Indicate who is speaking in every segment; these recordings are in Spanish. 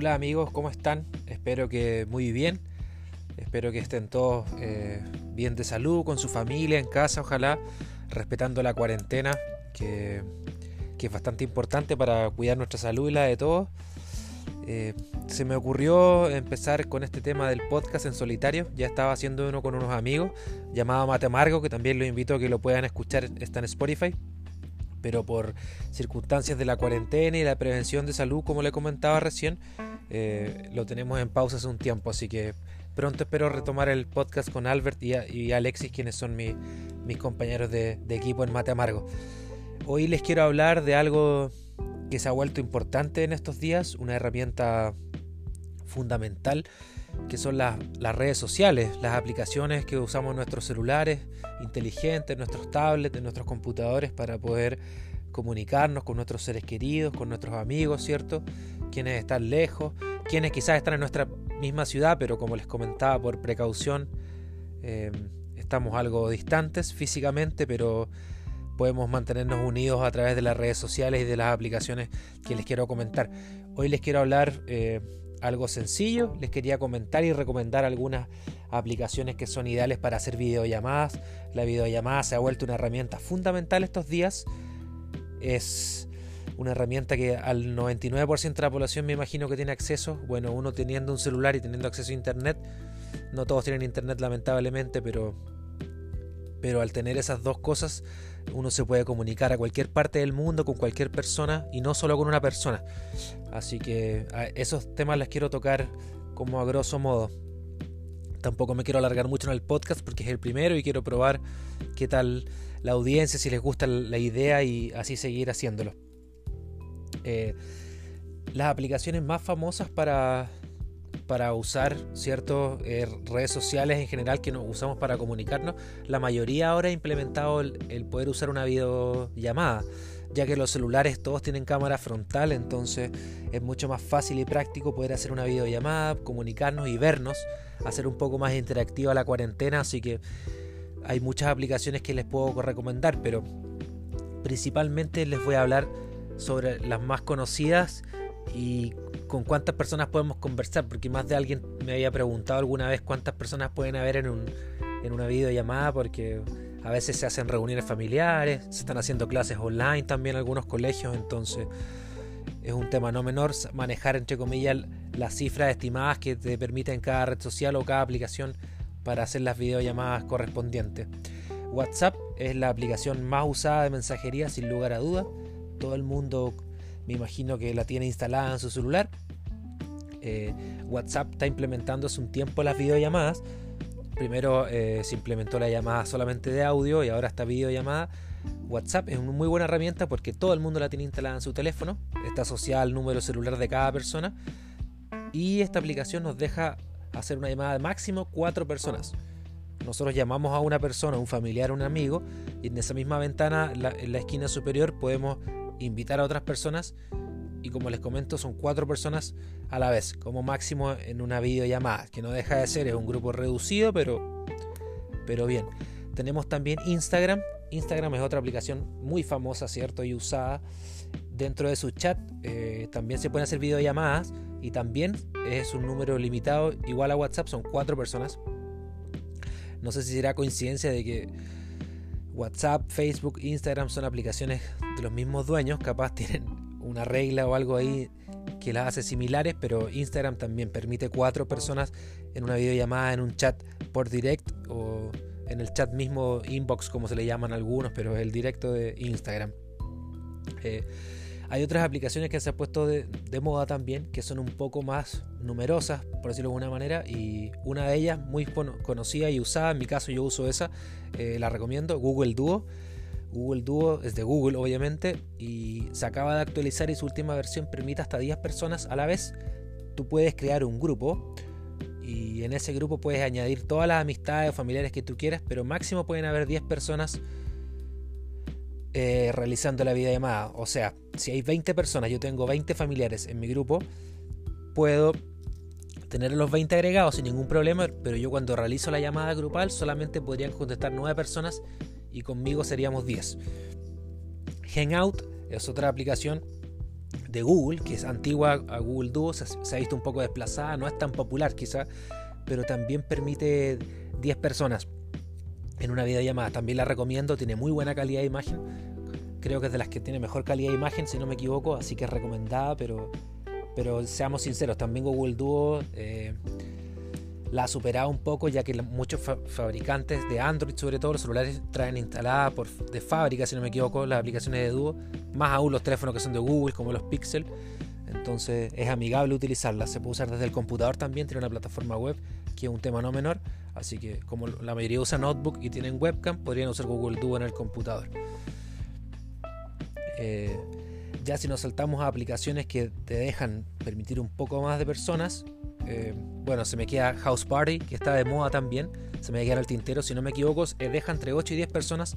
Speaker 1: Hola amigos, ¿cómo están? Espero que muy bien. Espero que estén todos eh, bien de salud, con su familia, en casa, ojalá, respetando la cuarentena, que, es bastante importante para cuidar nuestra salud y la de todos. Eh, se me ocurrió empezar con este tema del podcast en solitario. Ya estaba haciendo uno con unos amigos llamado Mate Amargo, que también los invito a que lo puedan escuchar. Está en Spotify pero por circunstancias de la cuarentena y la prevención de salud, como le comentaba recién, eh, lo tenemos en pausa hace un tiempo, así que pronto espero retomar el podcast con Albert y, Alexis, quienes son mis compañeros de, de, equipo en Mate Amargo. Hoy les quiero hablar de algo que se ha vuelto importante en estos días, una herramienta fundamental que son las, redes sociales, las aplicaciones que usamos en nuestros celulares inteligentes, nuestros tablets, en nuestros computadores para poder comunicarnos con nuestros seres queridos, con nuestros amigos, ¿cierto? Quienes están lejos, quienes quizás están en nuestra misma ciudad, pero como les comentaba, por precaución, eh, estamos algo distantes físicamente, pero podemos mantenernos unidos a través de las redes sociales y de las aplicaciones que les quiero comentar. Hoy les quiero hablar eh, algo sencillo. Les quería comentar y recomendar algunas aplicaciones que son ideales para hacer videollamadas. La videollamada se ha vuelto una herramienta fundamental estos días. Es una herramienta que al 99% de la población me imagino que tiene acceso. Bueno, uno teniendo un celular y teniendo acceso a internet. No todos tienen internet lamentablemente, pero pero al tener esas dos cosas uno se puede comunicar a cualquier parte del mundo con cualquier persona y no solo con una persona. Así que esos temas les quiero tocar como a grosso modo. Tampoco me quiero alargar mucho en el podcast porque es el primero y quiero probar qué tal la audiencia, si les gusta la idea y así seguir haciéndolo. Eh, las aplicaciones más famosas para para usar ciertas eh, redes sociales en general que nos usamos para comunicarnos, la mayoría ahora ha implementado el, poder usar una videollamada, ya que los celulares todos tienen cámara frontal, entonces es mucho más fácil y práctico poder hacer una videollamada, comunicarnos y vernos, hacer un poco más interactiva la cuarentena, así que hay muchas aplicaciones que les puedo recomendar, pero principalmente les voy a hablar sobre las más conocidas y con cuántas personas podemos conversar, porque más de alguien me había preguntado alguna vez cuántas personas pueden haber en, un, en una videollamada, porque a veces se hacen reuniones familiares, se están haciendo clases online también en algunos colegios, entonces es un tema no menor manejar, entre comillas, las cifras estimadas que te permiten cada red social o cada aplicación para hacer las videollamadas correspondientes. WhatsApp es la aplicación más usada de mensajería sin lugar a duda. Todo el mundo me imagino que la tiene instalada en su celular. Eh, WhatsApp está implementando hace un tiempo las videollamadas. Primero eh, se implementó la llamada solamente de audio y ahora esta videollamada. WhatsApp es una muy buena herramienta porque todo el mundo la tiene instalada en su teléfono. Está asociada al número celular de cada persona. Y esta aplicación nos deja hacer una llamada de máximo cuatro personas. Nosotros llamamos a una persona, un familiar, un amigo, y en esa misma ventana, en la esquina superior, podemos invitar a otras personas y como les comento son cuatro personas a la vez, como máximo en una videollamada, que no deja de ser, es un grupo reducido, pero, pero bien. Tenemos también Instagram. Instagram es otra aplicación muy famosa, ¿cierto? Y usada dentro de su chat. Eh, también se pueden hacer videollamadas y también es un número limitado, igual a WhatsApp, son cuatro personas. No sé si será coincidencia de que WhatsApp, Facebook, Instagram son aplicaciones de los mismos dueños, capaz tienen una regla o algo ahí que las hace similares, pero Instagram también permite cuatro personas en una videollamada, en un chat por direct o en el chat mismo inbox como se le llaman algunos, pero es el directo de Instagram. Eh, hay otras aplicaciones que se han puesto de, moda también, que son un poco más numerosas, por decirlo de alguna manera, y una de ellas muy conocida y usada, en mi caso yo uso esa, eh, la recomiendo, Google Duo. Google Duo es de Google, obviamente, y se acaba de actualizar y su última versión permite hasta 10 personas a la vez. Tú puedes crear un grupo y en ese grupo puedes añadir todas las amistades o familiares que tú quieras, pero máximo pueden haber 10 personas eh, realizando la videollamada. O sea, si hay 20 personas, yo tengo 20 familiares en mi grupo, puedo tener los 20 agregados sin ningún problema, pero yo cuando realizo la llamada grupal solamente podrían contestar 9 personas y conmigo seríamos 10. Hangout es otra aplicación de Google, que es antigua a Google Duo, se, ha visto un poco desplazada, no es tan popular quizá, pero también permite 10 personas en una videollamada. También la recomiendo, tiene muy buena calidad de imagen. Creo que es de las que tiene mejor calidad de imagen, si no me equivoco, así que es recomendada, pero, pero seamos sinceros, también Google Duo eh, la ha superado un poco, ya que muchos fabricantes de Android, sobre todo los celulares, traen instalada de fábrica, si no me equivoco, las aplicaciones de Duo, más aún los teléfonos que son de Google, como los Pixel. Entonces es amigable utilizarla. Se puede usar desde el computador también, tiene una plataforma web, que es un tema no menor. Así que como la mayoría usa notebook y tienen webcam, podrían usar Google Duo en el computador. Eh, ya si nos saltamos a aplicaciones que te dejan permitir un poco más de personas, eh, bueno, se me queda House Party, que está de moda también. Se me queda el tintero, si no me equivoco, eh, deja entre 8 y 10 personas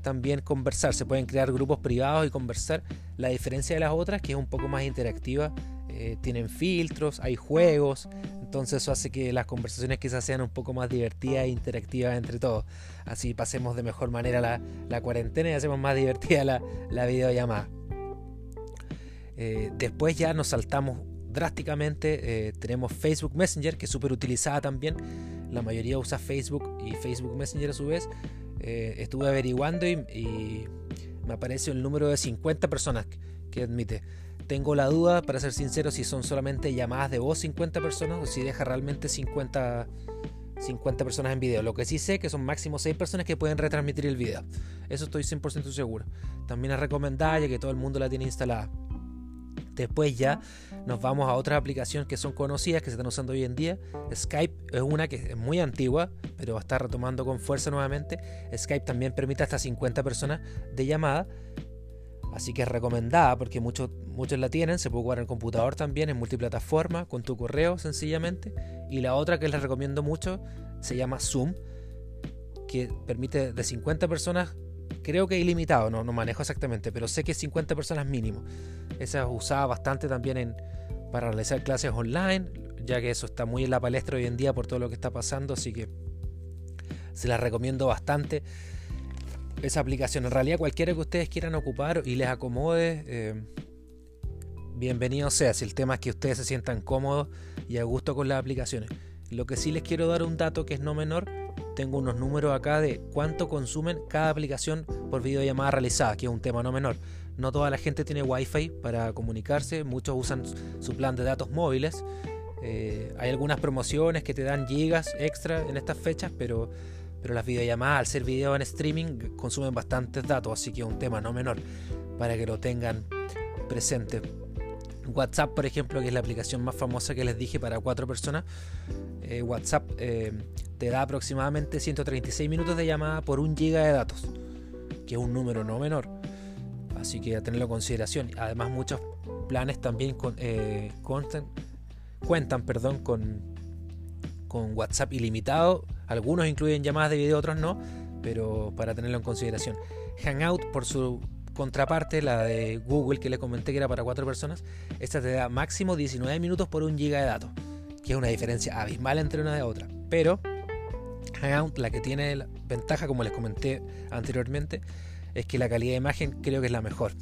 Speaker 1: también conversar. Se pueden crear grupos privados y conversar. La diferencia de las otras, que es un poco más interactiva, eh, tienen filtros, hay juegos. Entonces eso hace que las conversaciones quizás sean un poco más divertidas e interactivas entre todos. Así pasemos de mejor manera la, cuarentena y hacemos más divertida la, la videollamada. después ya nos saltamos drásticamente. Eh, tenemos Facebook Messenger, que es súper utilizada también. La mayoría usa Facebook y Facebook Messenger a su vez. Eh, estuve averiguando y, me aparece el número de 50 personas que admite. Tengo la duda, para ser sincero, si son solamente llamadas de voz 50 personas o si deja realmente 50, 50 personas en video. Lo que sí sé que son máximo 6 personas que pueden retransmitir el video. Eso estoy 100% seguro. También es recomendable que todo el mundo la tiene instalada. Después ya nos vamos a otras aplicaciones que son conocidas, que se están usando hoy en día. Skype es una que es muy antigua, pero estar retomando con fuerza nuevamente. Skype también permite hasta 50 personas de llamada. Así que es recomendada porque muchos, muchos la tienen. Se puede jugar en el computador también, en multiplataforma, con tu correo sencillamente. Y la otra que les recomiendo mucho se llama Zoom, que permite de 50 personas creo que ilimitado, no, no manejo exactamente, pero sé que 50 personas mínimo. Esa es usada bastante también en, para realizar clases online, ya que eso está muy en la palestra hoy en día por todo lo que está pasando, así que se la recomiendo bastante. Esa aplicación, en realidad cualquiera que ustedes quieran ocupar y les acomode, eh, bienvenido sea, si el tema es que ustedes se sientan cómodos y a gusto con las aplicaciones. Lo que sí les quiero dar un dato que es no menor, tengo unos números acá de cuánto consumen cada aplicación por videollamada realizada, que es un tema no menor. No toda la gente tiene wifi para comunicarse, muchos usan su plan de datos móviles. Eh, hay algunas promociones que te dan gigas extra en estas fechas, pero, pero las videollamadas, al ser video en streaming, consumen bastantes datos, así que es un tema no menor para que lo tengan presente. WhatsApp, por ejemplo, que es la aplicación más famosa que les dije para cuatro personas, eh, WhatsApp eh, te da aproximadamente 136 minutos de llamada por un giga de datos, que es un número no menor. Así que a tenerlo en consideración. Además, muchos planes también eh, cuentan perdón, con, con WhatsApp ilimitado. Algunos incluyen llamadas de video, otros no, pero para tenerlo en consideración. Hangout, por su contraparte, la de Google que le comenté que era para cuatro personas, esta te da máximo 19 minutos por un giga de datos, que es una diferencia abismal entre una de otra. Pero Hangout, la que tiene ventaja, como les comenté anteriormente, es que la calidad de imagen creo que es la mejor.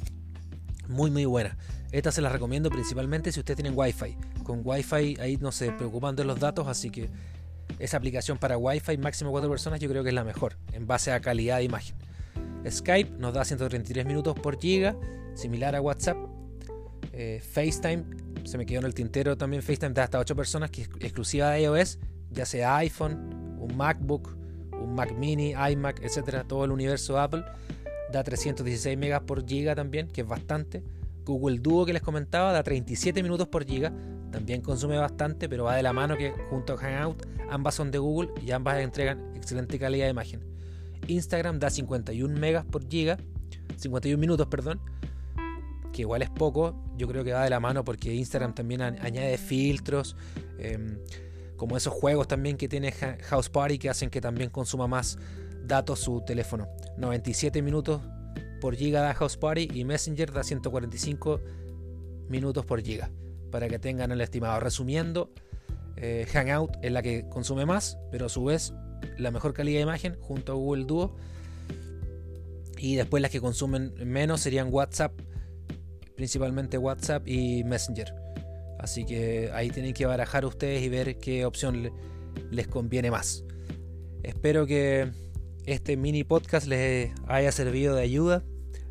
Speaker 1: Muy, muy buena. Esta se la recomiendo principalmente si ustedes tienen Wi-Fi. Con Wi-Fi ahí no se preocupan de los datos, así que esa aplicación para Wi-Fi máximo 4 personas yo creo que es la mejor en base a calidad de imagen. Skype nos da 133 minutos por giga, similar a WhatsApp. Eh, FaceTime, se me quedó en el tintero también. FaceTime da hasta 8 personas, que es exclusiva de iOS, ya sea iPhone, un MacBook, un Mac Mini, iMac, etcétera, todo el universo Apple. Da 316 megas por giga también, que es bastante. Google Duo que les comentaba da 37 minutos por giga, también consume bastante, pero va de la mano que junto a Hangout ambas son de Google y ambas entregan excelente calidad de imagen. Instagram da 51 megas por giga, 51 minutos, perdón, que igual es poco, yo creo que va de la mano porque Instagram también añade filtros. Em, como esos juegos también que tiene House Party que hacen que también consuma más datos su teléfono. 97 minutos por giga da House Party y Messenger da 145 minutos por giga. Para que tengan el estimado. Resumiendo, eh, Hangout es la que consume más, pero a su vez la mejor calidad de imagen junto a Google Duo. Y después las que consumen menos serían WhatsApp, principalmente WhatsApp y Messenger. Así que ahí tienen que barajar ustedes y ver qué opción les conviene más. Espero que este mini podcast les haya servido de ayuda,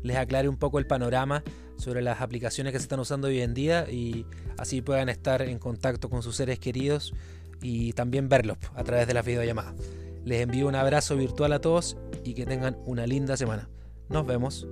Speaker 1: les aclare un poco el panorama sobre las aplicaciones que se están usando hoy en día y así puedan estar en contacto con sus seres queridos y también verlos a través de las videollamadas. Les envío un abrazo virtual a todos y que tengan una linda semana. Nos vemos.